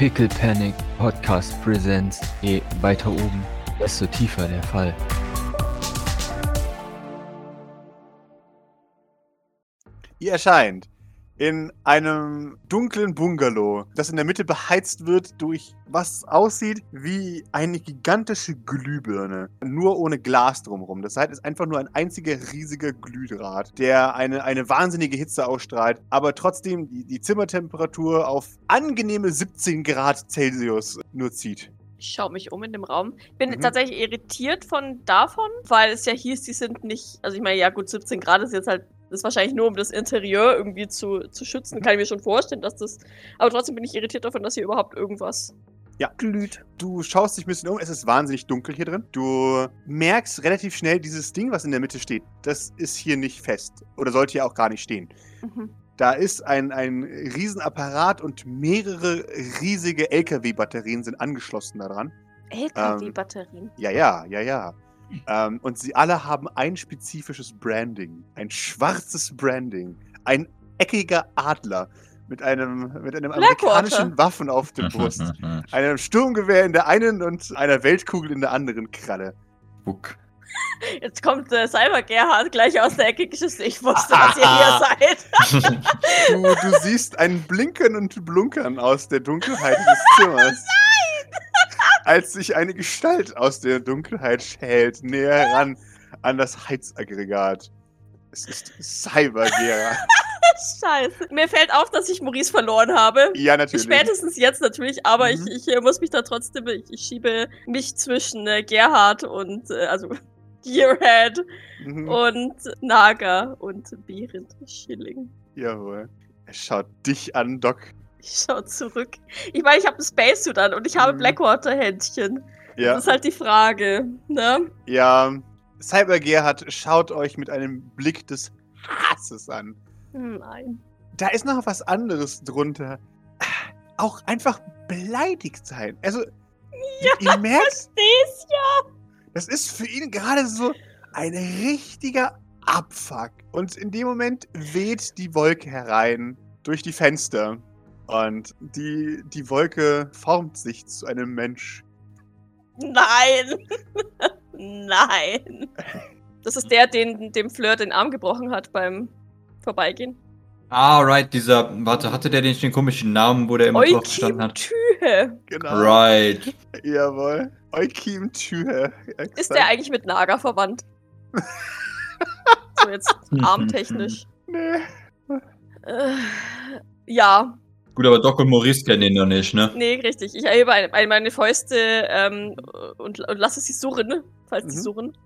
Pickle Panic Podcast Presents. Je weiter oben, desto tiefer der Fall. Ihr erscheint in einem dunklen Bungalow, das in der Mitte beheizt wird durch was aussieht wie eine gigantische Glühbirne, nur ohne Glas drumherum. Das heißt, es ist einfach nur ein einziger riesiger Glühdraht, der eine, eine wahnsinnige Hitze ausstrahlt, aber trotzdem die, die Zimmertemperatur auf angenehme 17 Grad Celsius nur zieht. Ich schaue mich um in dem Raum. Bin Mhm. tatsächlich irritiert von davon, weil es ja hieß, die sind nicht. Also ich meine, ja gut, 17 Grad ist jetzt halt. Ist wahrscheinlich nur, um das Interieur irgendwie zu, zu schützen. Kann ich mir schon vorstellen, dass das. Aber trotzdem bin ich irritiert davon, dass hier überhaupt irgendwas Ja. glüht. Du schaust dich ein bisschen um, es ist wahnsinnig dunkel hier drin. Du merkst relativ schnell, dieses Ding, was in der Mitte steht, das ist hier nicht fest. Oder sollte hier auch gar nicht stehen. Mhm. Da ist ein, ein Riesenapparat und mehrere riesige LKW-Batterien sind angeschlossen daran. LKW-Batterien. Ja, ja, ja, ja. Ähm, und sie alle haben ein spezifisches Branding. Ein schwarzes Branding. Ein eckiger Adler mit einem, mit einem amerikanischen Waffen auf der Brust. einem Sturmgewehr in der einen und einer Weltkugel in der anderen Kralle. Buck. Jetzt kommt äh, Cyber Gerhard gleich aus der Ecke geschissen. Ich wusste, dass ihr hier seid. Du, du siehst ein Blinken und Blunkern aus der Dunkelheit des Zimmers. Als sich eine Gestalt aus der Dunkelheit schält, näher heran an das Heizaggregat. Es ist Cybergera. Scheiße. Mir fällt auf, dass ich Maurice verloren habe. Ja, natürlich. Spätestens jetzt natürlich, aber Mhm. ich, ich äh, muss mich da trotzdem, ich, ich schiebe mich zwischen äh, Gerhard und, äh, also Gearhead Mhm. und Naga und Behrend Schilling. Jawohl. Er schaut dich an, Doc. Ich schau zurück. Ich meine, ich habe ein Spacesuit an und ich habe Mhm. Blackwater-Händchen. Ja, Das ist halt die Frage, ne? ja. Cybergerhard schaut euch mit einem Blick des Hasses an. Hm, Nein. Da ist noch was anderes drunter. Auch einfach beleidigt sein. Also, Ja, ihr merkt, Versteh's ja. das ist für ihn gerade so ein richtiger Abfuck. Und in dem Moment weht die Wolke herein durch die Fenster. Und die, die Wolke formt sich zu einem Mensch. Nein. Nein. Das ist der, den dem Fleur den Arm gebrochen hat beim Vorbeigehen. Ah, right, dieser, warte, hatte der nicht den komischen Namen, wo der immer drauf gestanden Eukim hat? Tühe. Genau. Right. Jawohl. Eukim Tür. Ist der eigentlich mit Naga verwandt? so jetzt armtechnisch. Nee. Äh, ja, Gut, aber Doc und Maurice kennen ihn noch nicht, ne? nee, richtig. Ich erhebe ein, ein, meine Fäuste ähm, und, und lasse sie surren, falls sie Mhm. surren,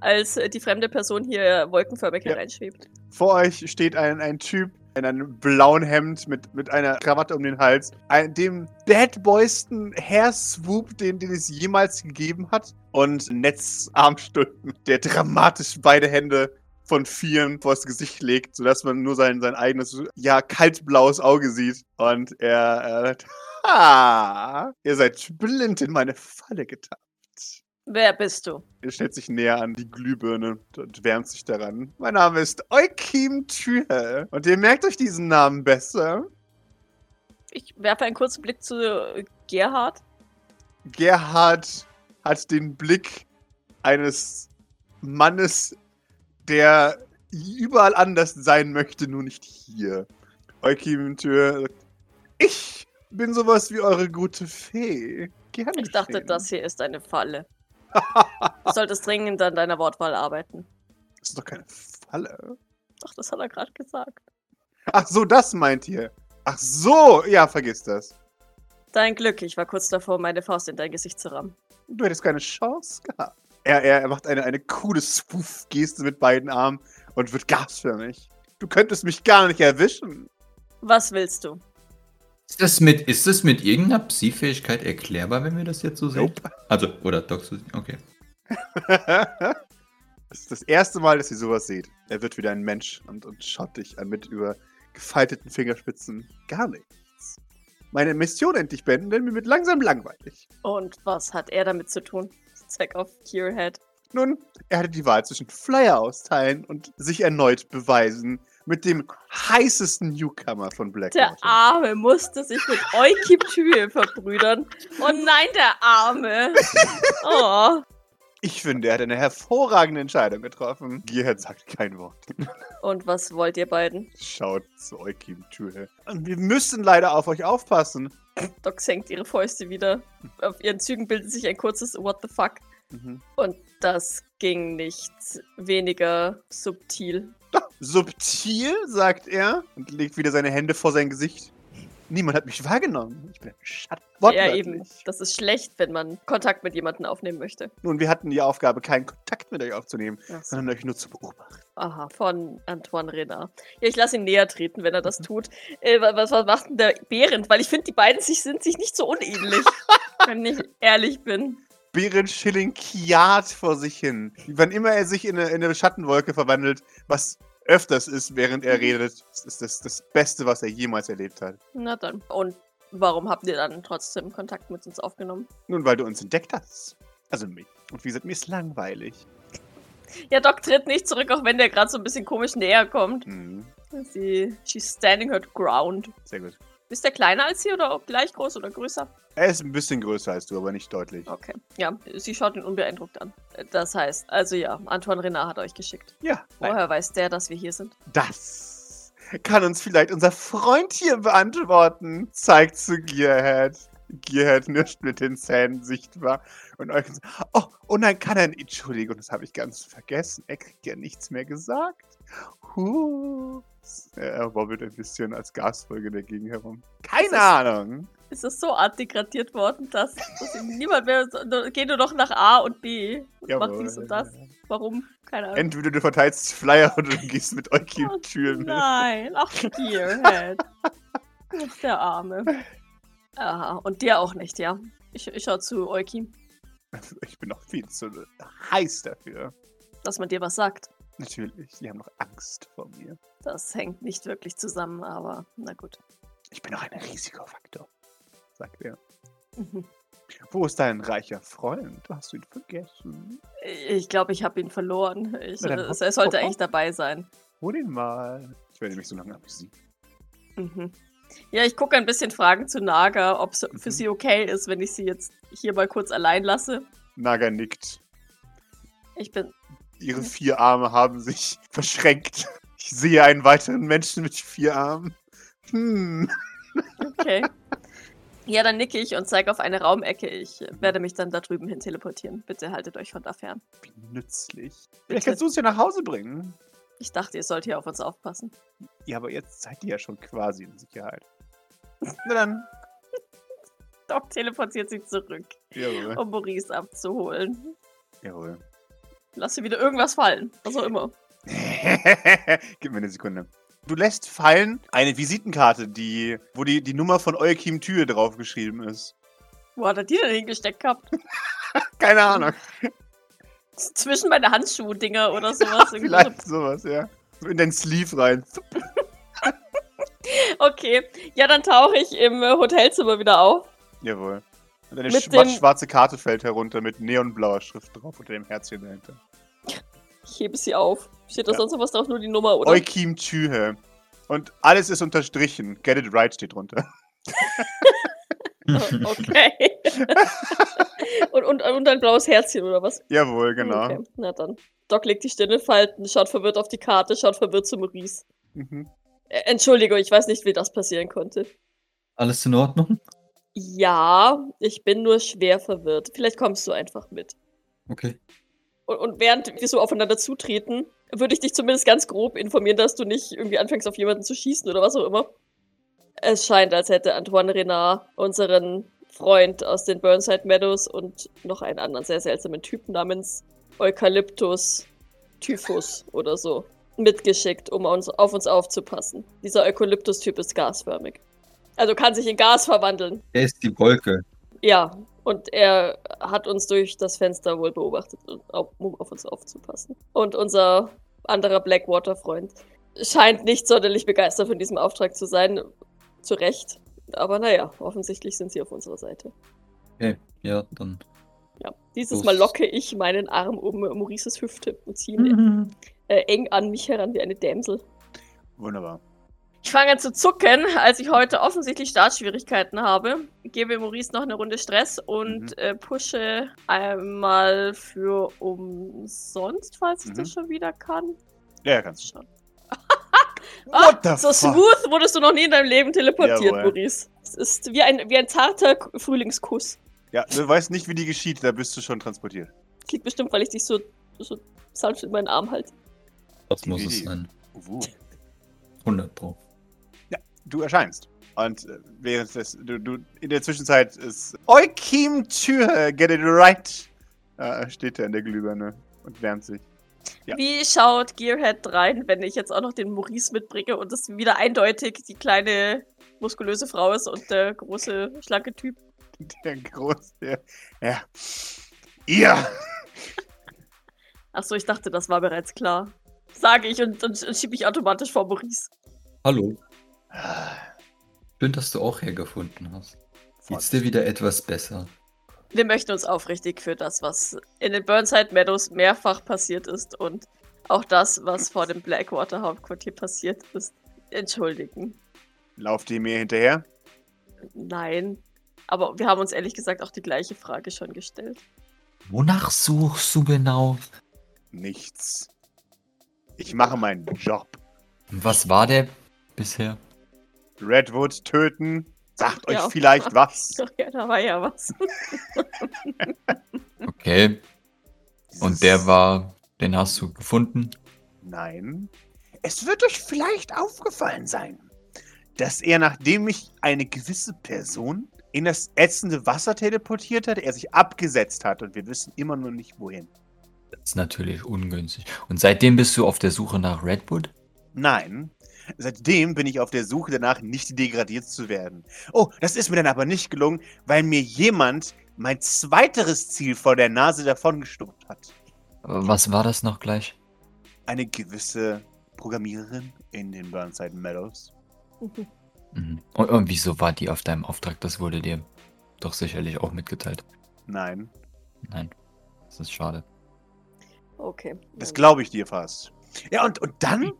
als äh, die fremde Person hier wolkenförmig Ja. hereinschwebt. Vor euch steht ein, ein Typ in einem blauen Hemd mit, mit einer Krawatte um den Hals, ein, dem bad boysten Hairswoop, den, den es jemals gegeben hat, und Netzarmstunden, der dramatisch beide Hände von vieren vors Gesicht legt, sodass man nur sein, sein eigenes, ja, kaltblaues Auge sieht. Und er, äh, ha, ihr seid blind in meine Falle getappt. Wer bist du? Er stellt sich näher an die Glühbirne und wärmt sich daran. Mein Name ist Eukim Tühe. Und ihr merkt euch diesen Namen besser. Ich werfe einen kurzen Blick zu Gerhard. Gerhard hat den Blick eines Mannes, der überall anders sein möchte, nur nicht hier. Eukim sagt, ich bin sowas wie eure gute Fee. Gerne Ich dachte, das hier ist eine Falle. Du solltest dringend an deiner Wortwahl arbeiten. Das ist doch keine Falle. Ach, das hat er gerade gesagt. Ach so, das meint ihr. Ach so, ja, vergiss das. Dein Glück, ich war kurz davor, meine Faust in dein Gesicht zu rammen. Du hättest keine Chance gehabt. Er, er, er macht eine, eine coole Spoof-Geste mit beiden Armen und wird gasförmig. Du könntest mich gar nicht erwischen. Was willst du? Ist das mit, ist das mit irgendeiner Psi-Fähigkeit erklärbar, wenn wir das jetzt so sehen? Also, oder Doc so sehen, okay. das ist das erste Mal, dass ihr sowas seht. Er wird wieder ein Mensch und, und schaut dich an mit über gefalteten Fingerspitzen. Gar nichts. Meine Mission endlich beenden, denn mir wird langsam langweilig. Und was hat er damit zu tun? Zweck auf Gearhead. Nun, er hatte die Wahl zwischen Flyer austeilen und sich erneut beweisen, mit dem heißesten Newcomer von Der Blackwater. Arme musste sich mit Eukiptüe verbrüdern. Oh nein, der Arme. Oh. Ich finde, er hat eine hervorragende Entscheidung getroffen. Gearhead sagt kein Wort. Und was wollt ihr beiden? Schaut zu Eukim Tür. Wir müssen leider auf euch aufpassen. Doc senkt ihre Fäuste wieder. Auf ihren Zügen bildet sich ein kurzes What the fuck. Mhm. Und das ging nicht weniger subtil. Subtil, sagt er und legt wieder seine Hände vor sein Gesicht. Niemand hat mich wahrgenommen. Ich bin ein Schatten. Ja, eben. Das ist schlecht, wenn man Kontakt mit jemandem aufnehmen möchte. Nun, wir hatten die Aufgabe, keinen Kontakt mit euch aufzunehmen, so. sondern euch nur zu beobachten. Aha, von Antoine Renard. Ja, ich lasse ihn näher treten, wenn er das tut. Äh, wa- was, was macht denn der Behrend? Weil ich finde, die beiden sich, sind sich nicht so unähnlich. wenn ich ehrlich bin. Behrend Schilling kiart vor sich hin. Wann immer er sich in eine, in eine Schattenwolke verwandelt, was öfters ist, während er redet, das ist das, das Beste, was er jemals erlebt hat. Na dann. Und warum habt ihr dann trotzdem Kontakt mit uns aufgenommen? Nun, weil du uns entdeckt hast. Also mich. Und wie gesagt, mir ist langweilig. Ja, Doc tritt nicht zurück, auch wenn der gerade so ein bisschen komisch näher kommt. Mhm. Sie, she's standing her ground. Sehr gut. Ist der kleiner als sie oder gleich groß oder größer? Er ist ein bisschen größer als du, aber nicht deutlich. Okay. Ja, sie schaut ihn unbeeindruckt an. Das heißt, also ja, Antoine Renard hat euch geschickt. Ja, nein. Woher weiß der, dass wir hier sind? das kann uns vielleicht unser Freund hier beantworten, zeigt zu Gearhead. Gearhead nischt mit den Zähnen sichtbar und euch so, oh, und dann kann er, Entschuldigung, das habe ich ganz vergessen, er kriegt ja nichts mehr gesagt. Huh. Er wobbelt ein bisschen als Gasfolge dagegen herum. Keine ist- Ahnung. Ist es so artdegradiert worden, dass, dass niemand mehr. nur- Geh nur noch nach A und B und mach Jawohl. dies und das. Warum? Keine Ahnung. Entweder du verteilst Flyer oder du gehst mit euch Oh, in Türen. Nein, ach, Gearhead. Ist der Arme. Aha, und der auch nicht, ja. Ich, ich schau zu Euki, Ich bin noch viel zu heiß dafür. dass man dir was sagt. Natürlich, die haben noch Angst vor mir. Das hängt nicht wirklich zusammen, aber na gut. Ich bin auch ein Risikofaktor, sagt er. Mhm. Wo ist dein reicher Freund? Hast du ihn vergessen? Ich glaube, ich habe ihn verloren. Ich, äh, hopp- er sollte hopp eigentlich dabei sein. Hol ihn mal. Ich werde mich so lange amüsieren. Mhm. Ja, ich gucke ein bisschen Fragen zu Naga, ob es für Mhm. sie okay ist, wenn ich sie jetzt hier mal kurz allein lasse. Naga nickt. Ich bin. Ihre vier Arme haben sich verschränkt. Ich sehe einen weiteren Menschen mit vier Armen. Hm. Okay. ja, dann nicke ich und zeige auf eine Raumecke. Ich werde mich dann da drüben hin teleportieren. Bitte haltet euch von da fern. Wie nützlich. Bitte. Vielleicht kannst du uns ja nach Hause bringen. Ich dachte, ihr sollt hier auf uns aufpassen. Ja, aber jetzt seid ihr ja schon quasi in Sicherheit. Na dann. Doc teleportiert sich zurück, Jawohl. um Maurice abzuholen. Jawohl. Lass sie wieder irgendwas fallen. Was auch immer. Gib mir eine Sekunde. Du lässt fallen eine Visitenkarte, die, wo die, die Nummer von Eukim Tür draufgeschrieben ist. Wo hat er die denn hingesteckt gehabt? Keine Ahnung. Zwischen meine Handschuh-Dinger oder sowas. So. Vielleicht sowas, ja. In den Sleeve rein. Okay. Ja, dann tauche ich im äh, Hotelzimmer wieder auf. Jawohl. Und eine schwarze Karte fällt herunter mit neonblauer Schrift drauf unter dem Herzchen dahinter. Ich hebe sie auf. Steht da Ja. sonst noch was drauf? Nur die Nummer, oder? Eukim Tühe. Und alles ist unterstrichen. Get it right steht drunter. Okay. und, und, und ein blaues Herzchen, oder was? Jawohl, genau. Okay, na dann. Doc legt die Stirn in Falten, schaut verwirrt auf die Karte, schaut verwirrt zu Maurice. Mhm. Entschuldigung, ich weiß nicht, wie das passieren konnte. Alles in Ordnung? Ja, ich bin nur schwer verwirrt. Vielleicht kommst du einfach mit. Okay. Und, und während wir so aufeinander zutreten, würde ich dich zumindest ganz grob informieren, dass du nicht irgendwie anfängst, auf jemanden zu schießen oder was auch immer. Es scheint, als hätte Antoine Renard unseren Freund aus den Burnside Meadows und noch einen anderen sehr seltsamen Typ namens Eukalyptus Typhus oder so mitgeschickt, um uns, auf uns aufzupassen. Dieser Eukalyptus-Typ ist gasförmig. Also kann sich in Gas verwandeln. Er ist die Wolke. Ja, und er hat uns durch das Fenster wohl beobachtet, auf- um auf uns aufzupassen. Und unser anderer Blackwater-Freund scheint nicht sonderlich begeistert von diesem Auftrag zu sein. Zu Recht. Aber naja, offensichtlich sind sie auf unserer Seite. Okay, ja, dann. Ja. Dieses Los. Mal locke ich meinen Arm um Maurices Hüfte und ziehe ihn äh, eng an mich heran wie eine Dämsel. Wunderbar. Ich fange an zu zucken, als ich heute offensichtlich Startschwierigkeiten habe. Gebe Maurice noch eine Runde Stress und Mhm. äh, pushe einmal für umsonst, falls ich das Mhm. schon wieder kann. Ja, ja, kannst du. Schon. What the Ah, So fuck? smooth wurdest du noch nie in deinem Leben teleportiert, Jawohl. Maurice. Es ist wie ein, wie ein zarter Frühlingskuss. Ja, du weißt nicht, wie die geschieht, da bist du schon transportiert. Das liegt bestimmt, weil ich dich so, so sanft in meinen Arm halte. Das muss es sein. Uh. 100 Pro. Du erscheinst. Und äh, während des, du, du, in der Zwischenzeit ist Eukim Tür, get it right. Äh, steht er in der Glühbirne und wärmt sich. Ja. Wie schaut Gearhead rein, wenn ich jetzt auch noch den Maurice mitbringe und es wieder eindeutig die kleine muskulöse Frau ist und der große schlanke Typ? Der große. Der, ja. Ihr! Achso, ich dachte, das war bereits klar. Sage ich und, und, und schiebe ich automatisch vor Maurice. Hallo. Schön, dass du auch hergefunden hast. Geht's dir wieder etwas besser? Wir möchten uns aufrichtig für das, was in den Burnside Meadows mehrfach passiert ist und auch das, was vor dem Blackwater Hauptquartier passiert ist, entschuldigen. Lauft ihr mir hinterher? Nein. Aber wir haben uns ehrlich gesagt auch die gleiche Frage schon gestellt. Wonach suchst du genau? Nichts. Ich mache meinen Job. Was war der bisher? Redwood töten. Sagt euch Ja. vielleicht was. Ach ja, da war ja was. Okay. Und der war, den hast du gefunden? Nein. Es wird euch vielleicht aufgefallen sein, dass er, nachdem mich eine gewisse Person in das ätzende Wasser teleportiert hat, er sich abgesetzt hat und wir wissen immer noch nicht wohin. Das ist natürlich ungünstig. Und seitdem bist du auf der Suche nach Redwood? Nein. Seitdem bin ich auf der Suche danach, nicht degradiert zu werden. Oh, das ist mir dann aber nicht gelungen, weil mir jemand mein zweiteres Ziel vor der Nase davongestoppt hat. Was war das noch gleich? Eine gewisse Programmiererin in den Burnside Meadows. Mhm. Und, und wieso war die auf deinem Auftrag? Das wurde dir doch sicherlich auch mitgeteilt. Nein, Nein, das ist schade. Okay. das glaube ich dir fast. Ja, und, und dann,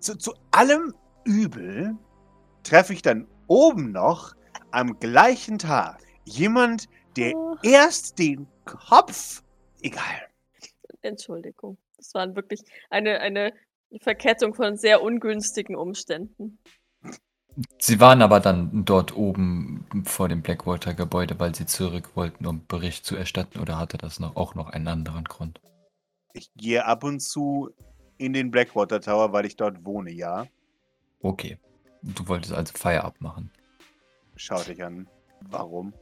zu, zu allem Übel, treffe ich dann oben noch am gleichen Tag jemand, der Oh, erst den Kopf. Egal. Entschuldigung. Das waren wirklich eine, eine Verkettung von sehr ungünstigen Umständen. Sie waren aber dann dort oben vor dem Blackwater-Gebäude, weil sie zurück wollten, um Bericht zu erstatten, oder hatte das noch, auch noch einen anderen Grund? Ich gehe ab und zu in den Blackwater Tower, weil ich dort wohne, ja. Okay. Du wolltest also Feierabend machen. Schaut dich an. Warum?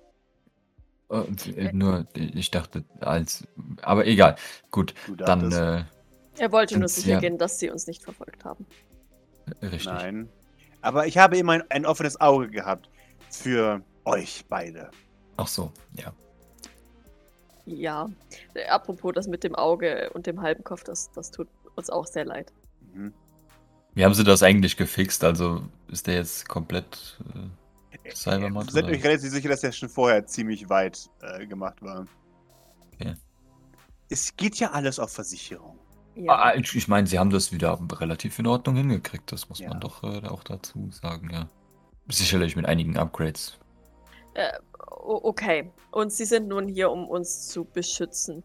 Äh, äh, nur, ich dachte, als. Aber egal. Gut, Du dann äh, Er wollte nur sicher gehen, dass sie uns nicht verfolgt haben. richtig. Nein. Aber ich habe immer ein, ein offenes Auge gehabt für euch beide. Ach so, ja. Ja. Äh, apropos das mit dem Auge und dem halben Kopf, das, das tut uns auch sehr leid. Mhm. Wie haben sie das eigentlich gefixt? Also ist der jetzt komplett äh, Cybermod? Seid euch relativ sicher, dass der schon vorher ziemlich weit äh, gemacht war. Okay. Es geht ja alles auf Versicherung. Ja. Ah, ich ich meine, sie haben das wieder relativ in Ordnung hingekriegt. Das muss Ja. man doch äh, auch dazu sagen, ja. Sicherlich mit einigen Upgrades. Äh, okay. Und sie sind nun hier, um uns zu beschützen.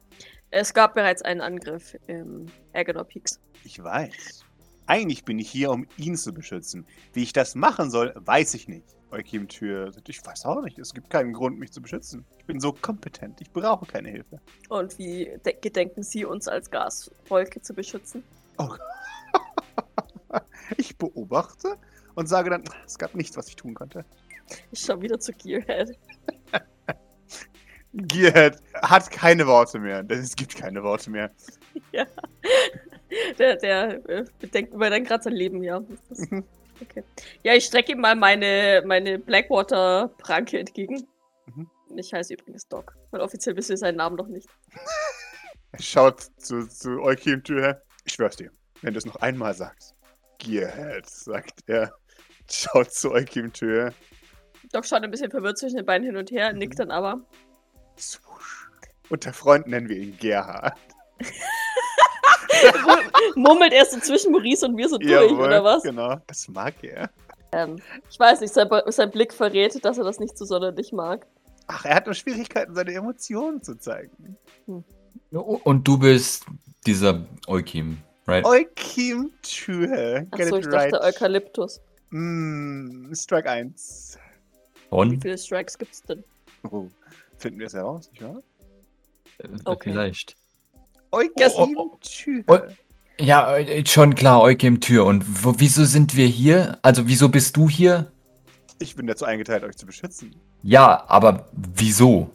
Es gab bereits einen Angriff im Agenor Peaks. Ich weiß. Eigentlich bin ich hier, um ihn zu beschützen. Wie ich das machen soll, weiß ich nicht. Eukim Tür, ich weiß auch nicht. Es gibt keinen Grund, mich zu beschützen. Ich bin so kompetent. Ich brauche keine Hilfe. Und wie de gedenken Sie, uns als Gaswolke zu beschützen? Oh. ich beobachte und sage dann, es gab nichts, was ich tun konnte. Ich schau wieder zu Gearhead. Gearhead hat keine Worte mehr. Es gibt keine Worte mehr. Ja. Der, der äh, bedenkt über dann gerade sein Leben, ja. Ist- Mhm. Okay. Ja, ich strecke ihm mal meine, meine Blackwater-Pranke entgegen. Mhm. Ich heiße übrigens Doc. Weil offiziell wissen wir seinen Namen noch nicht. Er schaut zu, zu Eukim Tür. Ich schwör's dir, wenn du es noch einmal sagst. Gearhead, sagt er. Schaut zu Eukim Tür. Doc schaut ein bisschen verwirrt zwischen den Beinen hin und her, Mhm. nickt dann aber. Unter Freunden nennen wir ihn Gerhard. Murmelt er so zwischen Maurice und mir so durch, Jawohl, oder was? Genau, das mag er. Ähm, ich weiß nicht, sein, sein Blick verrät, dass er das nicht so sonderlich mag. Ach, er hat nur Schwierigkeiten, seine Emotionen zu zeigen. Und du bist dieser Eukim, right? Eukim Tue. Get Achso, it ich right. dachte Eukalyptus. Mm, Strike 1. Wie Und? viele Strikes gibt's denn? Oh, finden wir es heraus, nicht wahr? Äh, Okay. Vielleicht. Eukim Oh, oh, oh. Tue. Oh. Ja, äh, schon klar, Eukim Tür. Und wo, wieso sind wir hier? Also, wieso bist du hier? Ich bin dazu eingeteilt, euch zu beschützen. Ja, aber wieso?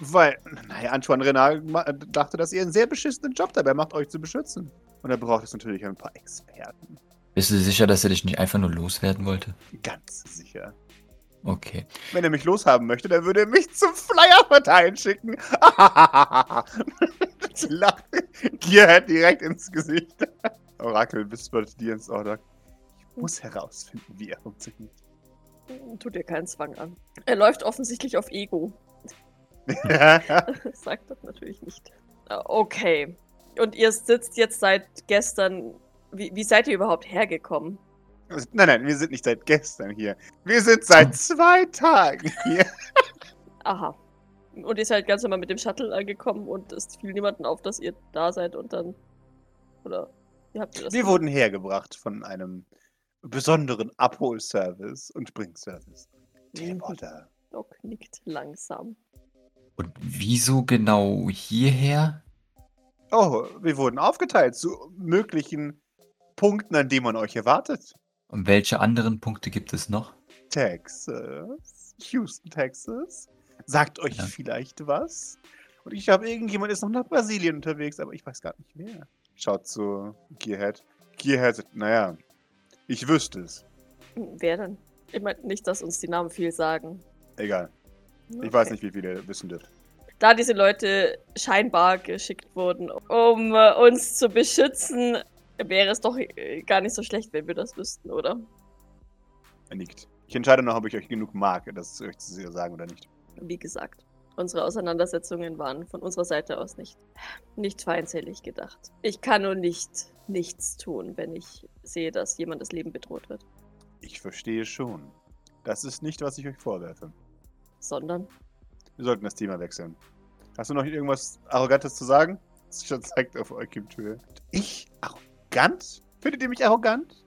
Weil, naja, Antoine Renard dachte, dass ihr einen sehr beschissenen Job dabei macht, euch zu beschützen. Und er braucht es natürlich ein paar Experten. Bist du sicher, dass er dich nicht einfach nur loswerden wollte? Ganz sicher. Okay. Wenn er mich loshaben möchte, dann würde er mich zum Flyer verteilen schicken. Gearhead direkt ins Gesicht. Orakel wispert dir ins Ohr. Ich muss herausfinden, wie er funktioniert. Tut dir keinen Zwang an. Er läuft offensichtlich auf Ego. Sagt das natürlich nicht. Okay. Und ihr sitzt jetzt seit gestern. Wie, wie seid ihr überhaupt hergekommen? Nein, nein, wir sind nicht seit gestern hier. Wir sind seit zwei Tagen hier. Aha. Und ihr seid ganz normal mit dem Shuttle angekommen und es fiel niemanden auf, dass ihr da seid und dann. Oder wie habt ihr das Wir gemacht? wurden hergebracht von einem besonderen Abholservice und Bringservice. Teleporter. Doc nickt langsam. Und wieso genau hierher? Oh, wir wurden aufgeteilt zu möglichen Punkten, an denen man euch erwartet. Und welche anderen Punkte gibt es noch? Texas. Houston, Texas. Sagt euch Ja. vielleicht was? Und ich glaube, irgendjemand ist noch nach Brasilien unterwegs, aber ich weiß gar nicht wer. Schaut zu Gearhead. Gearhead sagt, naja, ich wüsste es. Wer denn? Ich meine nicht, dass uns die Namen viel sagen. Egal. Ich Okay. weiß nicht, wie viele wissen dürft. Da diese Leute scheinbar geschickt wurden, um äh, uns zu beschützen, wäre es doch äh, gar nicht so schlecht, wenn wir das wüssten, oder? Er nickt. Ich entscheide noch, ob ich euch genug mag, das euch zu sagen oder nicht. Wie gesagt, unsere Auseinandersetzungen waren von unserer Seite aus nicht, nicht feindselig gedacht. Ich kann nur nicht nichts tun, wenn ich sehe, dass jemand das Leben bedroht wird, Ich verstehe schon. Das ist nicht, was ich euch vorwerfe. sondern Wir sollten das Thema wechseln. Hast du noch irgendwas Arrogantes zu sagen? Schon zeigt auf Eukim Tür. Ich? Arrogant? Findet ihr mich arrogant?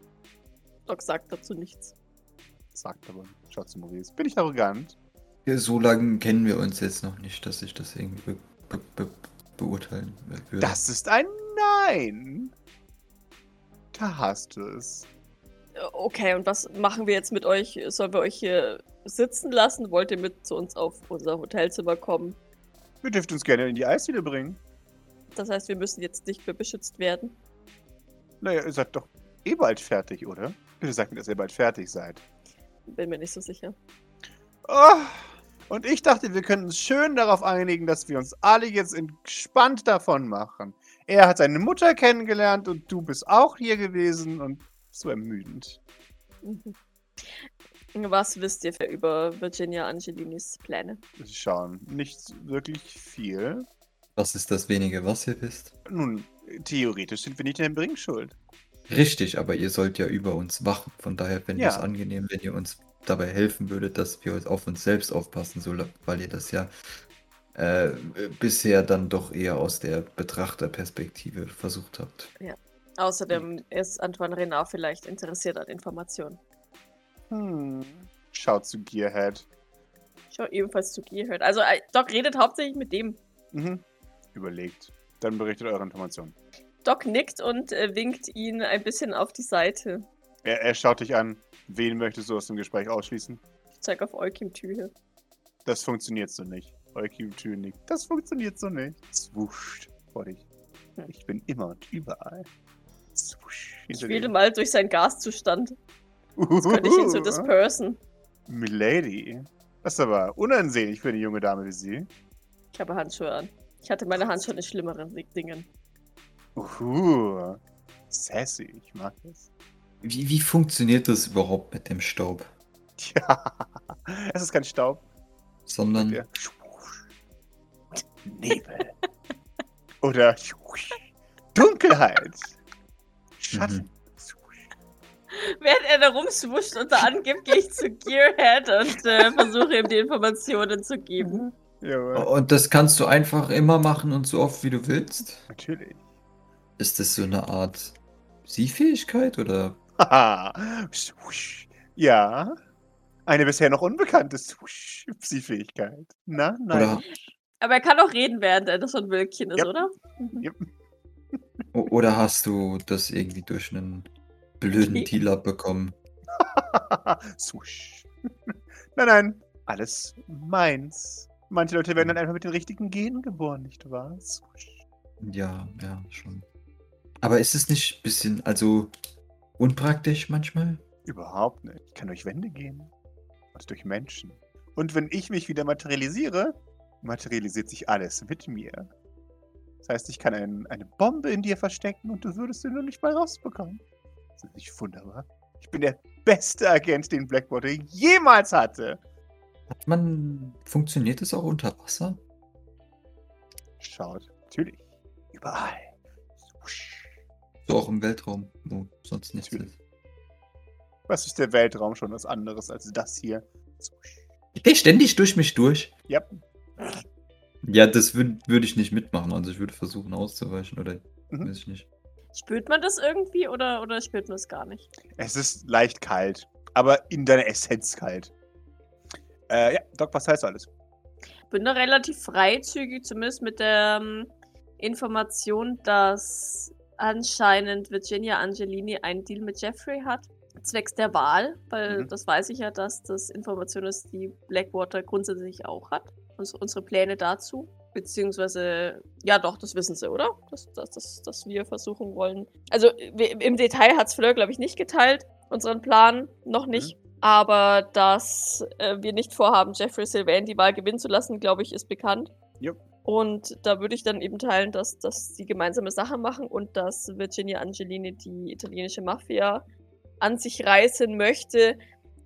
Doc sagt dazu nichts. Sagt aber. Schaut zu Maurice. Bin ich arrogant? Ja, So lange kennen wir uns jetzt noch nicht, dass ich das irgendwie be be be beurteilen würde. Das ist ein Nein. Da hast du es. Äh, Okay, und was machen wir jetzt mit euch? Sollen wir euch hier sitzen lassen? Wollt ihr mit zu uns auf unser Hotelzimmer kommen? Ihr dürft uns gerne in die Eisdiele bringen. Das heißt, wir müssen jetzt nicht mehr beschützt werden. Naja, ihr seid doch eh bald fertig, oder? Bitte sagt mir, dass ihr bald fertig seid. Bin mir nicht so sicher. Oh, und ich dachte, wir könnten uns schön darauf einigen, dass wir uns alle jetzt entspannt davon machen. Er hat seine Mutter kennengelernt und du bist auch hier gewesen und so ermüdend. Mhm. Was wisst ihr über Virginia Angelinis Pläne? Schauen nicht wirklich viel. Was ist das wenige, was ihr wisst? Nun, theoretisch sind wir nicht in der Bringschuld. Richtig, aber ihr sollt ja über uns wachen. Von daher fände ich Ja. es angenehm, wenn ihr uns dabei helfen würdet, dass wir auf uns selbst aufpassen sollen, weil ihr das ja äh, bisher dann doch eher aus der Betrachterperspektive versucht habt. Außerdem ist Antoine Renard vielleicht interessiert an Informationen. Hm. Schaut zu Gearhead. Schau ebenfalls zu Gearhead. Also, äh, Doc redet hauptsächlich mit dem. Mhm. Überlegt. Dann berichtet eure Informationen. Doc nickt und äh, winkt ihn ein bisschen auf die Seite. Er, er schaut dich an. Wen möchtest du aus dem Gespräch ausschließen? Ich zeig auf Eukim Tühe. Das funktioniert so nicht. Eukim Tür nickt. Das funktioniert so nicht. Zwuscht vor dich. Hm. Ich bin immer und überall. Zwusch. Ich wähle mal durch seinen Gaszustand. Jetzt könnte ich ihn so dispersen. Milady. Das ist aber unansehnlich für eine junge Dame wie sie. Ich habe Handschuhe an. Ich hatte meine Hand schon in schlimmeren Dingen. Uhu. Sassy, ich mag das. Wie, wie funktioniert das überhaupt mit dem Staub? Ja. Es ist kein Staub. Sondern Der Nebel. Oder Dunkelheit. Schatten. Mhm. Während er da rumswuscht und da angibt, gehe ich zu Gearhead und äh, versuche ihm die Informationen zu geben. Jawohl, Und das kannst du einfach immer machen und so oft wie du willst? natürlich. Ist das so eine Art Siehfähigkeit oder? Ja. Eine bisher noch unbekannte Psi-Fähigkeit. Na, nein. Oder, Aber er kann auch reden, während er das so ein Wölkchen ist, Yep. oder? Mhm. Yep. oder hast du das irgendwie durch einen blöden Okay. Dealer bekommen? Swoosh. nein, nein. Alles meins. Manche Leute werden dann einfach mit den richtigen Genen geboren, nicht wahr? Ja, ja, schon. Aber ist es nicht ein bisschen, also unpraktisch manchmal? Überhaupt nicht. Ich kann durch Wände gehen. Und durch Menschen. Und wenn ich mich wieder materialisiere, materialisiert sich alles mit mir. Das heißt, ich kann ein, eine Bombe in dir verstecken und du würdest sie nur nicht mal rausbekommen. Das ist nicht wunderbar. Ich bin der beste Agent, den Blackwater jemals hatte. Hat man, funktioniert es auch unter Wasser? Schaut, natürlich. Überall. So auch im Weltraum, wo sonst nichts Natürlich. ist. Was ist der Weltraum schon was anderes als das hier? Geht der ständig durch mich durch? Yep. Ja, das würde würd ich nicht mitmachen. Also ich würde versuchen auszuweichen oder Mhm. weiß ich nicht. Spürt man das irgendwie oder, oder spürt man es gar nicht? Es ist leicht kalt, aber in deiner Essenz kalt. Äh, ja, Doc, was heißt alles? Bin da relativ freizügig, zumindest mit der ähm, Information, dass anscheinend Virginia Angelini einen Deal mit Jeffrey hat. Zwecks der Wahl, weil Mhm. das weiß ich ja, dass das Information ist, die Blackwater grundsätzlich auch hat. Uns, unsere Pläne dazu. Beziehungsweise, ja doch, das wissen sie, oder? Dass, dass, dass, dass wir versuchen wollen. Also wir, im Detail hat es Fleur, glaube ich, nicht geteilt, unseren Plan. Noch nicht. Aber dass äh, wir nicht vorhaben, Jeffrey Sylvain die Wahl gewinnen zu lassen, glaube ich, ist bekannt. Jupp. Und da würde ich dann eben teilen, dass, dass sie gemeinsame Sachen machen und dass Virginia Angelini die italienische Mafia an sich reißen möchte,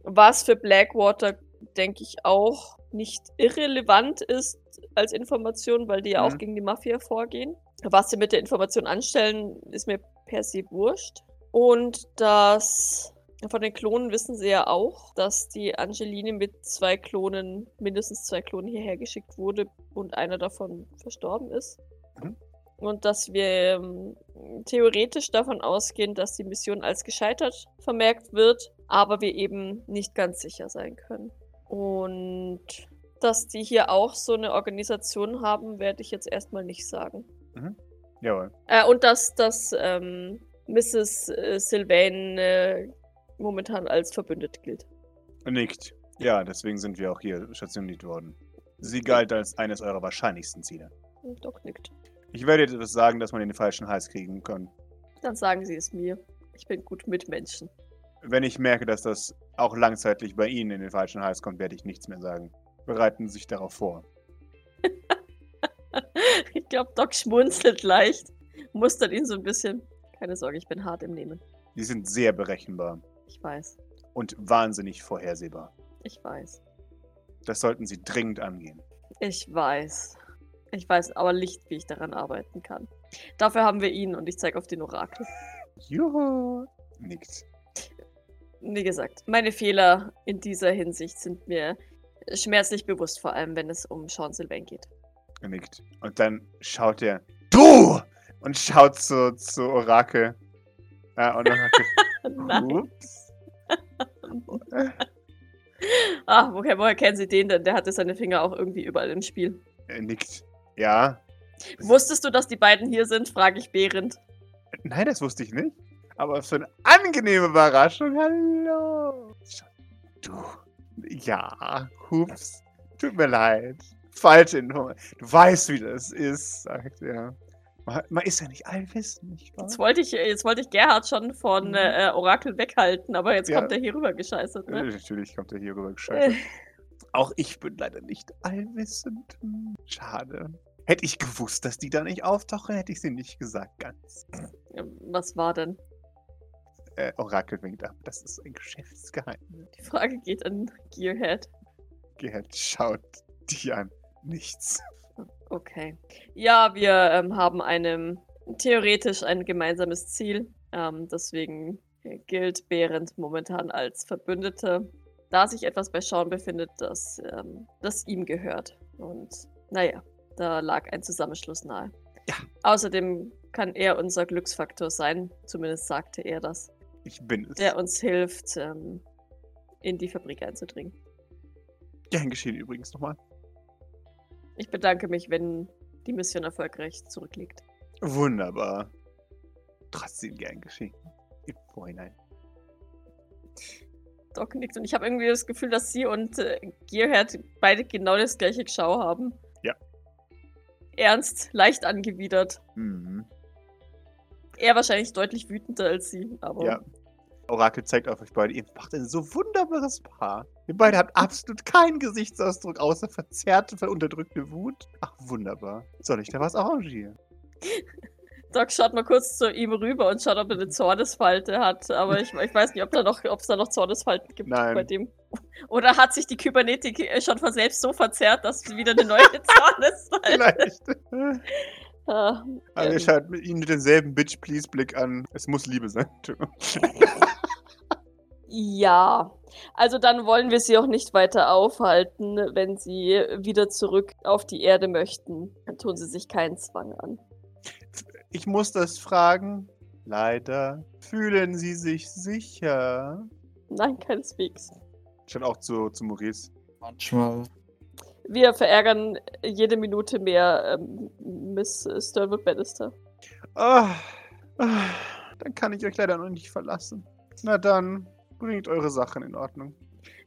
was für Blackwater, denke ich, auch nicht irrelevant ist als Information, weil die ja auch Mhm. gegen die Mafia vorgehen. Was sie mit der Information anstellen, ist mir per se wurscht. Und dass von den Klonen wissen sie ja auch, dass die Angeline mit zwei Klonen, mindestens zwei Klonen hierher geschickt wurde und einer davon verstorben ist. Mhm. Und dass wir ähm, theoretisch davon ausgehen, dass die Mission als gescheitert vermerkt wird, aber wir eben nicht ganz sicher sein können. Und dass die hier auch so eine Organisation haben, werde ich jetzt erstmal nicht sagen. Jawohl. Äh, und dass, dass ähm, Mrs. Äh, Sylvain äh, momentan als verbündet gilt. Nickt. Ja, deswegen sind wir auch hier stationiert worden. Sie galt als eines eurer wahrscheinlichsten Ziele. Und Doc nickt. Ich werde jetzt etwas sagen, dass man in den falschen Hals kriegen kann. Dann sagen sie es mir. Ich bin gut mit Menschen. Wenn ich merke, dass das auch langzeitlich bei Ihnen in den falschen Hals kommt, werde ich nichts mehr sagen. Bereiten Sie sich darauf vor. ich glaube, Doc schmunzelt leicht. Mustert ihn so ein bisschen. Keine Sorge, ich bin hart im Nehmen. Sie sind sehr berechenbar Ich weiß. und wahnsinnig vorhersehbar. Ich weiß. Das sollten Sie dringend angehen. Ich weiß. Ich weiß aber nicht, wie ich daran arbeiten kann. Dafür haben wir ihn und ich zeige auf den Orakel. Juhu. Nickt. Wie gesagt, meine Fehler in dieser Hinsicht sind mir schmerzlich bewusst, vor allem wenn es um Sean Sylvain geht. Er nickt. Und dann schaut er. Du! Und schaut zu, zu Orakel. Ja, und Orakel. Nein. Ah, woher, woher kennen Sie den denn? Der hatte seine Finger auch irgendwie überall im Spiel. Er nickt. Ja. Wusstest du, dass die beiden hier sind? frage ich Behrend. Nein, das wusste ich nicht. Aber für eine angenehme Überraschung. Hallo. Du. Ja. Hups. Tut mir leid. Falsche Information. Du weißt, wie das ist, sagt er. Man, man ist ja nicht allwissend, nicht wahr? Jetzt wollte ich, jetzt wollte ich Gerhard schon von Mhm. äh, Orakel weghalten, aber jetzt Ja. kommt er hier rüber gescheißert, Äh, ne? Natürlich kommt er hier rüber gescheitert. Auch ich bin leider nicht allwissend. Schade. Hätte ich gewusst, dass die da nicht auftauchen, hätte ich sie nicht gesagt, ganz. Was war denn? Äh, Orakel winkt ab. Das ist ein Geschäftsgeheimnis. Die Frage geht an Gearhead. Gerhard schaut die an. Nichts. Okay. Ja, wir ähm, haben einem theoretisch ein gemeinsames Ziel. Ähm, deswegen gilt Behrend momentan als Verbündete, da sich etwas bei Sean befindet, das, ähm, das ihm gehört. Und naja, da lag ein Zusammenschluss nahe. Ja. Außerdem kann er unser Glücksfaktor sein, zumindest sagte er das, Ich bin es. der uns hilft, ähm, in die Fabrik einzudringen. Gern geschehen übrigens nochmal. Ich bedanke mich, wenn die Mission erfolgreich zurückliegt. Wunderbar. Trotzdem gern geschehen. Im Vorhinein. Doc nickt und ich habe irgendwie das Gefühl, dass sie und äh, Gearhead beide genau das gleiche Geschau haben. Ja. Ernst, leicht angewidert. Mhm. Er wahrscheinlich deutlich wütender als sie, aber Ja. Orakel zeigt auf euch beide. Ihr macht ein so wunderbares Paar. Ihr beide habt absolut keinen Gesichtsausdruck außer verzerrte, verunterdrückte Wut. Ach, wunderbar. Soll ich da was arrangieren? Doc schaut mal kurz zu ihm rüber und schaut, ob er eine Zornesfalte hat. Aber ich, ich weiß nicht, ob da noch, es da noch Zornesfalten gibt Nein. bei dem. Oder hat sich die Kybernetik äh, schon von selbst so verzerrt, dass wieder eine neue Zornesfalte. Vielleicht. Ah, Aber ihr ähm, schaut mit ihnen denselben Bitch-Please-Blick an. Es muss Liebe sein. Ja, also dann wollen wir sie auch nicht weiter aufhalten, wenn sie wieder zurück auf die Erde möchten. Dann tun sie sich keinen Zwang an. Ich muss das fragen. Leider. Fühlen Sie sich sicher? Nein, keineswegs. Schaut auch zu, zu Maurice. Manchmal. Wir verärgern jede Minute mehr ähm, Miss Sternwood Bannister. Ah, ah, dann kann ich euch leider noch nicht verlassen. Na dann, bringt eure Sachen in Ordnung.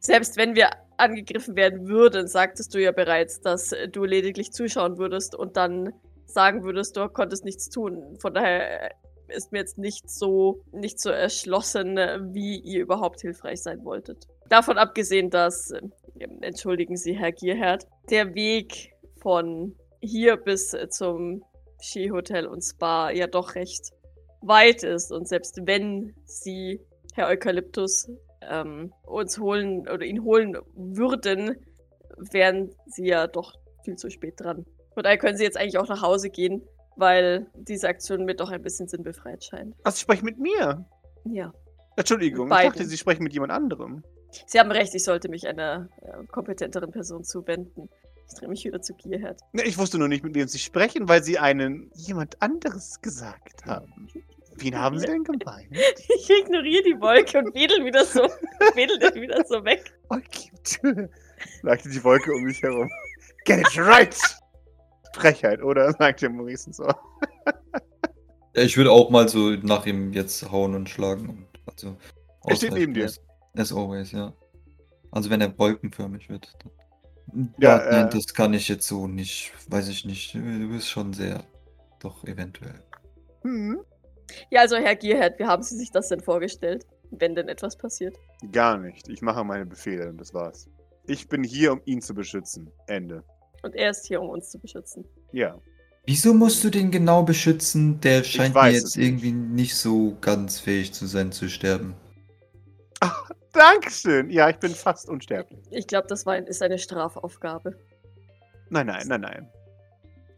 Selbst wenn wir angegriffen werden würden, sagtest du ja bereits, dass du lediglich zuschauen würdest und dann sagen würdest, du konntest nichts tun. Von daher ist mir jetzt nicht so, nicht so erschlossen, wie ihr überhaupt hilfreich sein wolltet. Davon abgesehen, dass, äh, entschuldigen Sie, Herr Gierherd, der Weg von hier bis zum Skihotel und Spa ja doch recht weit ist. Und selbst wenn Sie, Herr Eukalyptus, ähm, uns holen oder ihn holen würden, wären Sie ja doch viel zu spät dran. Von daher können Sie jetzt eigentlich auch nach Hause gehen, weil diese Aktion mir doch ein bisschen sinnbefreit scheint. Was, Sie sprechen mit mir? Ja. Entschuldigung, Beide. ich dachte, Sie sprechen mit jemand anderem. Sie haben recht, ich sollte mich einer äh, kompetenteren Person zuwenden. Ich drehe mich wieder zu Gearhead. Ne, ich wusste nur nicht, mit wem Sie sprechen, weil Sie einen jemand anderes gesagt haben. Wen haben Sie denn gemeint? Ich ignoriere die Wolke und wedel wieder so, wedel den wieder so weg. Okay, sagte die Wolke um mich herum. Get it right! Frechheit, oder? sagte Maurice so. Ich würde auch mal so nach ihm jetzt hauen und schlagen. Und also Er steht neben dir. As, always, ja. Also wenn er wolkenförmig wird. Dann. Ja, Ja, nein, äh, das kann ich jetzt so nicht. Weiß ich nicht. Du bist schon sehr. Doch, eventuell. Hm? Ja, also Herr Gearhead, wie haben Sie sich das denn vorgestellt, wenn denn etwas passiert? Gar nicht. Ich mache meine Befehle und das war's. Ich bin hier, um ihn zu beschützen. Ende. Und er ist hier, um uns zu beschützen. Ja. Wieso musst du den genau beschützen? Der scheint mir jetzt irgendwie nicht so ganz fähig zu sein, zu sterben. Dankeschön. Ja, ich bin fast unsterblich. Ich glaube, das war ein, ist eine Strafaufgabe. Nein, nein, nein, nein.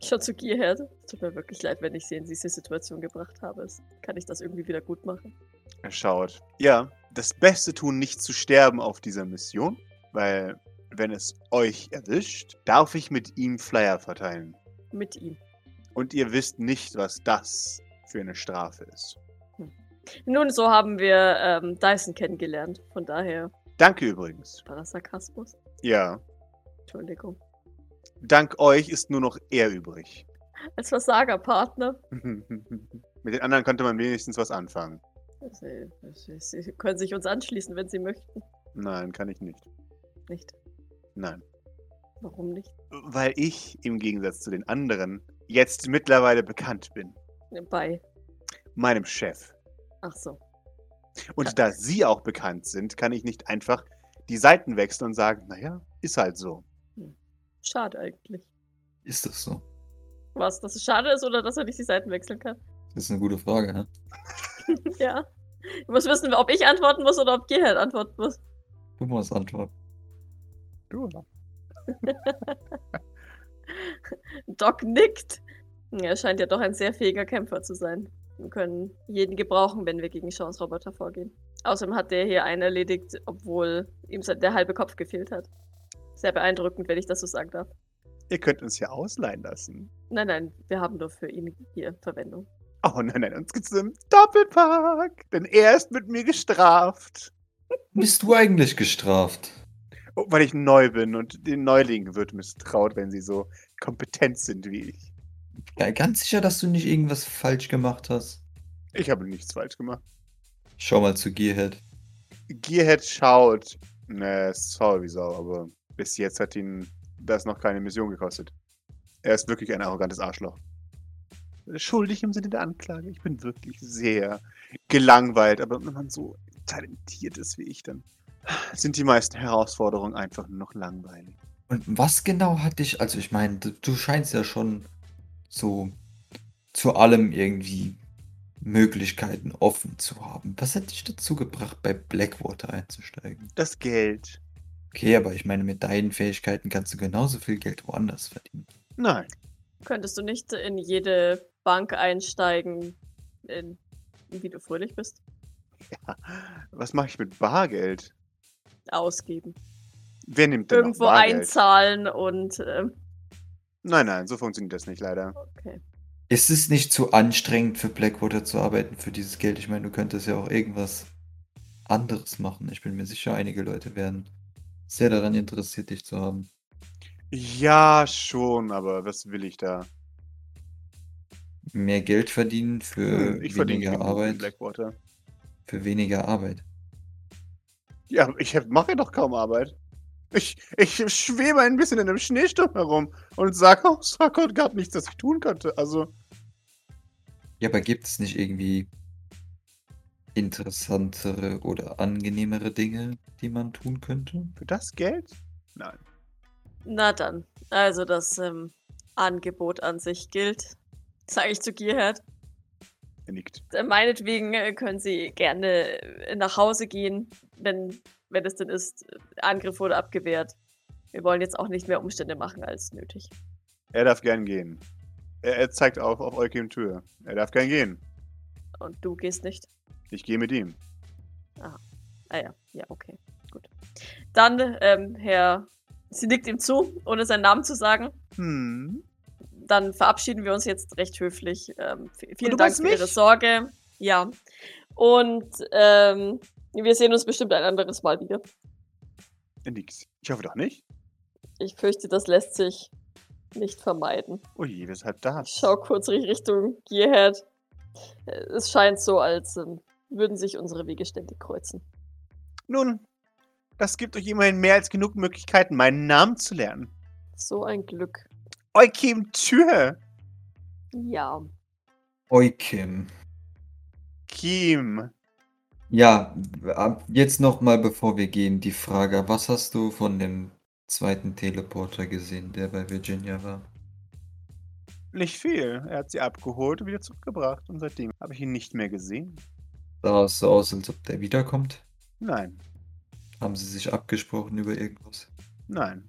Schon zu Gearhead. Tut mir wirklich leid, wenn ich Sie in diese Situation gebracht habe. Kann ich das irgendwie wieder gut machen? Er schaut. Ja, das Beste tun, nicht zu sterben auf dieser Mission, weil wenn es euch erwischt, darf ich mit ihm Flyer verteilen. Mit ihm. Und ihr wisst nicht, was das für eine Strafe ist. Nun, so haben wir ähm, Dyson kennengelernt. Von daher Danke übrigens. war das Sarkasmus. Ja. Entschuldigung. Dank euch ist nur noch er übrig. Als Versagerpartner. Mit den anderen könnte man wenigstens was anfangen. Sie, Sie, Sie können sich uns anschließen, wenn Sie möchten. Nein, kann ich nicht. Nicht? Nein. Warum nicht? Weil ich im Gegensatz zu den anderen jetzt mittlerweile bekannt bin. Bei. Meinem Chef. Ach so. Und da sie auch bekannt sind, kann ich nicht einfach die Seiten wechseln und sagen, naja, ist halt so. Schade eigentlich. Ist das so? Was, dass es schade ist oder dass er nicht die Seiten wechseln kann? Das ist eine gute Frage, ne? ja. Du musst wissen, ob ich antworten muss oder ob Gerhard antworten muss. Du musst antworten. Du. Doc nickt. Er scheint ja doch ein sehr fähiger Kämpfer zu sein. Wir können jeden gebrauchen, wenn wir gegen Chance-Roboter vorgehen. Außerdem hat der hier einen erledigt, obwohl ihm der halbe Kopf gefehlt hat. Sehr beeindruckend, wenn ich das so sagen darf. Ihr könnt uns ja ausleihen lassen. Nein, nein, wir haben nur für ihn hier Verwendung. Oh nein, nein, uns gibt's im Doppelpack. Denn er ist mit mir gestraft. Bist du eigentlich gestraft? Oh, weil ich neu bin und den Neulingen wird misstraut, wenn sie so kompetent sind wie ich. Ja, ganz sicher, dass du nicht irgendwas falsch gemacht hast. Ich habe nichts falsch gemacht. Schau mal zu Gearhead. Gearhead schaut. Ne, sorry, Sau, aber bis jetzt hat ihn das noch keine Mission gekostet. Er ist wirklich ein arrogantes Arschloch. Schuldig im Sinne der Anklage. Ich bin wirklich sehr gelangweilt, aber wenn man so talentiert ist wie ich, dann sind die meisten Herausforderungen einfach nur noch langweilig. Und was genau hat dich, also ich meine, du, du scheinst ja schon so zu allem irgendwie Möglichkeiten offen zu haben. Was hat dich dazu gebracht, bei Blackwater einzusteigen? Das Geld. Okay, aber ich meine, mit deinen Fähigkeiten kannst du genauso viel Geld woanders verdienen. Nein. Könntest du nicht in jede Bank einsteigen, in, wie du fröhlich bist? Ja. Was mache ich mit Bargeld? Ausgeben. Wer nimmt denn Irgendwo noch Bargeld? einzahlen und. Ähm, Nein, nein, so funktioniert das nicht leider. okay. Ist es nicht zu anstrengend für Blackwater zu arbeiten für dieses Geld? Ich meine, du könntest ja auch irgendwas anderes machen. Ich bin mir sicher, einige Leute wären sehr daran interessiert, dich zu haben. Ja, schon, aber was will ich da? Mehr Geld verdienen für Hm, ich verdiene weniger Arbeit. Blackwater. Für weniger Arbeit. Ja, ich mache doch kaum Arbeit. Ich, ich schwebe ein bisschen in einem Schneesturm herum und sage, oh, Sakot gab nichts, das ich tun könnte. Also, Ja, aber gibt es nicht irgendwie interessantere oder angenehmere Dinge, die man tun könnte? für das Geld? Nein. Na dann. Also das ähm, Angebot an sich gilt. Sage ich zu Gearhead. Er nickt. Äh, Meinetwegen äh, können Sie gerne äh, nach Hause gehen, wenn, wenn es denn ist. Angriff wurde abgewehrt. Wir wollen jetzt auch nicht mehr Umstände machen als nötig. Er darf gern gehen. Er, er zeigt auf, auf Eukim Tür. Er darf gern gehen. Und du gehst nicht. Ich gehe mit ihm. Ah ja, ja, okay. Gut. Dann, ähm, Herr. Sie nickt ihm zu, ohne seinen Namen zu sagen. Hm. Dann verabschieden wir uns jetzt recht höflich. Ähm, vielen Dank für Ihre mich? Sorge. Ja. Und ähm, wir sehen uns bestimmt ein anderes Mal wieder. Er nickt. Ich hoffe doch nicht. Ich fürchte, das lässt sich nicht vermeiden. Ui, weshalb Ich das? schau kurz ri- Richtung Gearhead. Es scheint so, als ähm, würden sich unsere Wege ständig kreuzen. Nun, das gibt euch immerhin mehr als genug Möglichkeiten, meinen Namen zu lernen. So ein Glück. Eukim Tür. Ja. Eukim. Kim. Ja, ab- jetzt nochmal, bevor wir gehen, die Frage, was hast du von dem zweiten Teleporter gesehen, der bei Virginia war? Nicht viel. Er hat sie abgeholt und wieder zurückgebracht. Und seitdem habe ich ihn nicht mehr gesehen. Sah es so aus, als ob der wiederkommt? Nein, Haben sie sich abgesprochen über irgendwas? nein.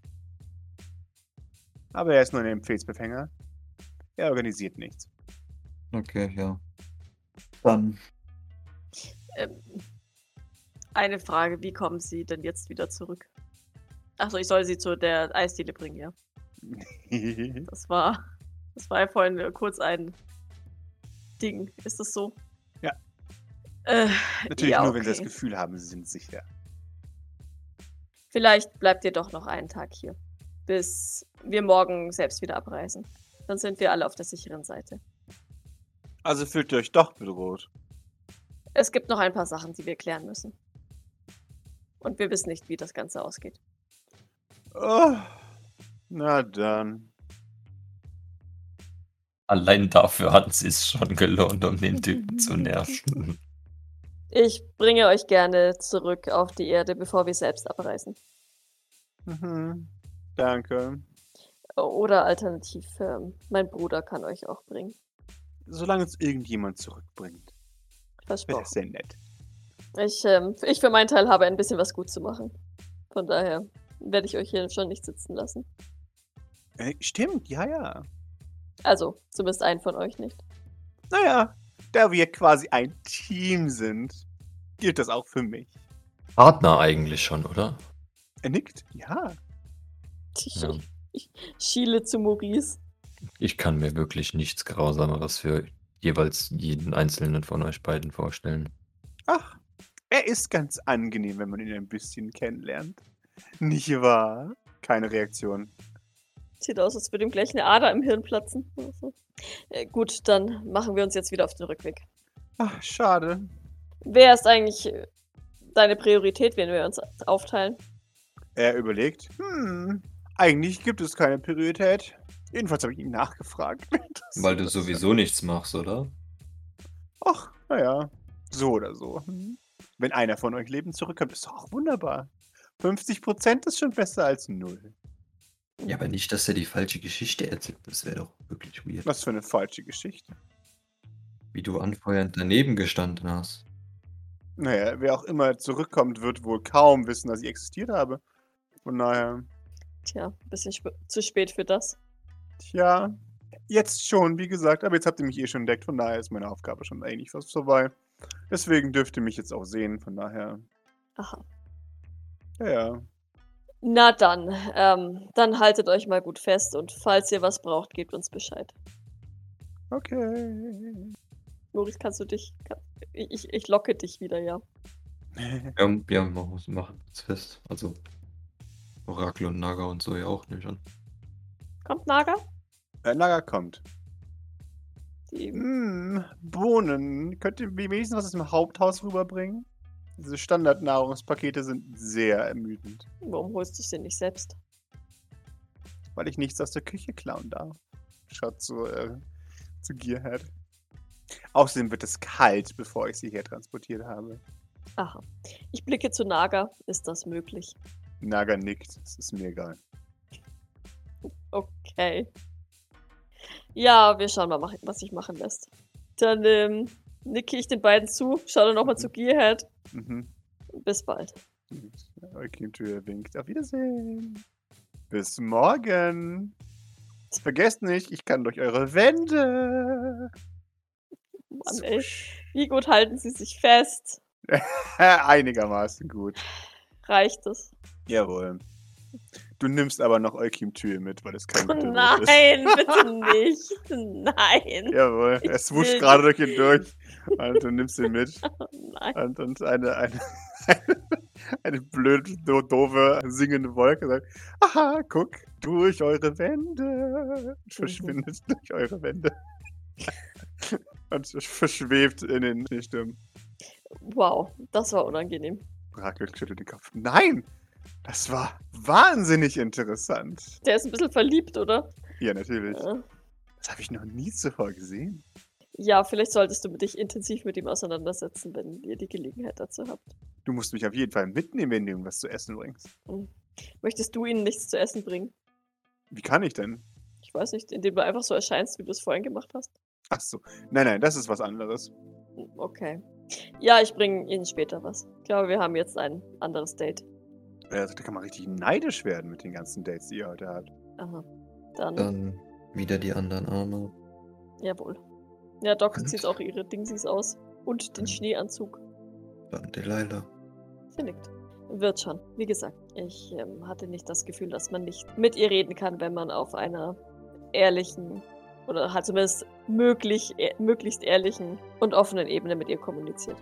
Aber er ist nur ein Empfehlsbefänger. Er organisiert nichts. Okay, ja. Dann, Ähm, eine Frage, wie kommen Sie denn jetzt wieder zurück? Achso, ich soll Sie zu der Eisdiele bringen, ja. Das war, das war ja vorhin kurz ein Ding. Ist das so? Ja. Äh, Natürlich ja, nur, wenn sie das okay. Gefühl haben, sie sind sicher. Vielleicht bleibt ihr doch noch einen Tag hier, bis wir morgen selbst wieder abreisen. Dann sind wir alle auf der sicheren Seite. Also fühlt ihr euch doch bedroht. Es gibt noch ein paar Sachen, die wir klären müssen. Und wir wissen nicht, wie das Ganze ausgeht. Oh, na dann. Allein dafür hat es sich schon gelohnt, um den Typen zu nerven. Ich bringe euch gerne zurück auf die Erde, bevor wir selbst abreisen. Mhm. Danke. Oder alternativ, ähm, mein Bruder kann euch auch bringen. Solange es irgendjemand zurückbringt. Versprochen. das sehr nett. Ich, ähm, ich für meinen Teil habe ein bisschen was gut zu machen. Von daher werde ich euch hier schon nicht sitzen lassen. Äh, stimmt, ja, ja. Also, zumindest einen von euch nicht. Naja, da wir quasi ein Team sind, gilt das auch für mich. Partner eigentlich schon, oder? Er nickt? Ja. Ich, Ja. ich schiele zu Maurice. Ich kann mir wirklich nichts Grausameres für jeweils jeden einzelnen von euch beiden vorstellen. Ach, er ist ganz angenehm, wenn man ihn ein bisschen kennenlernt. Nicht wahr? Keine Reaktion. Sieht aus, als würde ihm gleich eine Ader im Hirn platzen. Äh, gut, dann machen wir uns jetzt wieder auf den Rückweg. Ach, schade. Wer ist eigentlich äh, deine Priorität, wenn wir uns aufteilen? Er überlegt, hm, eigentlich gibt es keine Priorität. Jedenfalls habe ich ihn nachgefragt. Weil du sowieso nichts machst, oder? Ach, naja, so oder so. Hm. Wenn einer von euch lebend zurückkommt, ist doch auch wunderbar. 50% ist schon besser als null. Ja, aber nicht, dass er die falsche Geschichte erzählt. Das wäre doch wirklich weird. Was für eine falsche Geschichte. Wie du anfeuernd daneben gestanden hast. Naja, wer auch immer zurückkommt, wird wohl kaum wissen, dass ich existiert habe. Von daher, Tja, ein bisschen sp zu spät für das. Tja, jetzt schon, wie gesagt, aber jetzt habt ihr mich eh schon entdeckt, von daher ist meine Aufgabe schon eigentlich fast vorbei. Deswegen dürft ihr mich jetzt auch sehen, von daher, Aha. ja, ja. Na dann, ähm, dann haltet euch mal gut fest und falls ihr was braucht, gebt uns Bescheid. Okay. Maurice, kannst du dich. Kann, ich, ich locke dich wieder, ja. Ja, ja machen machen uns fest. Also Orakel und Naga und so ja auch nicht an. Kommt Naga? Äh, Naga kommt. Die, Hm, Bohnen. Könnt ihr wenigstens was aus dem Haupthaus rüberbringen? Diese Standardnahrungspakete sind sehr ermüdend, warum holst du sie nicht selbst? weil ich nichts aus der Küche klauen darf. Schaut zu, äh, zu Gearhead. Außerdem wird es kalt, bevor ich sie hier transportiert habe. Aha. Ich blicke zu Naga. Ist das möglich? Naga nickt. Es ist mir egal. Okay. Ja, wir schauen mal, was sich machen lässt. Dann ähm, nicke ich den beiden zu, schaue dann nochmal zu Gearhead. Mhm. Bis bald. Eukim-Tür winkt. Auf Wiedersehen. Bis morgen. Vergesst nicht, ich kann durch eure Wände. Mann, ey. Wie gut halten sie sich fest? Einigermaßen gut. Reicht es? Jawohl. Du nimmst aber noch Eukim-Tür mit, weil es kein Oh nein, bitte nicht. Nein. ist. Jawohl, Ich er swuscht will gerade durch ihn durch. Und du nimmst ihn mit. Oh nein. Und, und eine, eine, eine, eine blöde, do, doofe, singende Wolke sagt, aha, guck, durch eure Wände. Und verschwindet durch eure Wände. Und verschwebt in den, in den Stimmen. Wow, das war unangenehm. Rakel schüttelt den Kopf. Nein! Das war wahnsinnig interessant. Der ist ein bisschen verliebt, oder? Ja, natürlich. Ja. Das habe ich noch nie zuvor gesehen. Ja, vielleicht solltest du dich intensiv mit ihm auseinandersetzen, wenn ihr die Gelegenheit dazu habt. Du musst mich auf jeden Fall mitnehmen, wenn du ihm was zu essen bringst. Möchtest du ihnen nichts zu essen bringen? Wie kann ich denn? Ich weiß nicht, indem du einfach so erscheinst, wie du es vorhin gemacht hast. Ach so. Nein, nein, das ist was anderes. Okay. Ja, ich bringe ihnen später was. Ich glaube, wir haben jetzt ein anderes Date. Also, da kann man richtig neidisch werden mit den ganzen Dates, die ihr heute habt. Aha. Dann, Dann wieder die anderen Arme. jawohl. Ja, Doc Und? zieht auch ihre Dingsies aus. Und den? Schneeanzug. Dann Delilah. Sie nickt. Wird schon. Wie gesagt, ich ähm, hatte nicht das Gefühl, dass man nicht mit ihr reden kann, wenn man auf einer ehrlichen oder halt zumindest möglich, e möglichst ehrlichen und offenen Ebene mit ihr kommuniziert.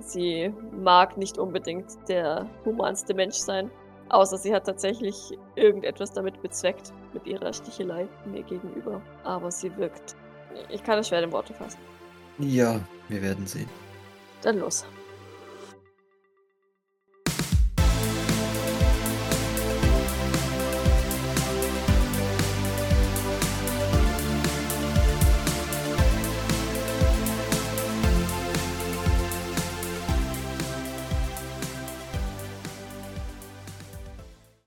Sie mag nicht unbedingt der humanste Mensch sein, außer sie hat tatsächlich irgendetwas damit bezweckt, mit ihrer Stichelei mir gegenüber. Aber sie wirkt. Ich kann es schwer in Worte fassen. Ja, wir werden sehen. Dann los.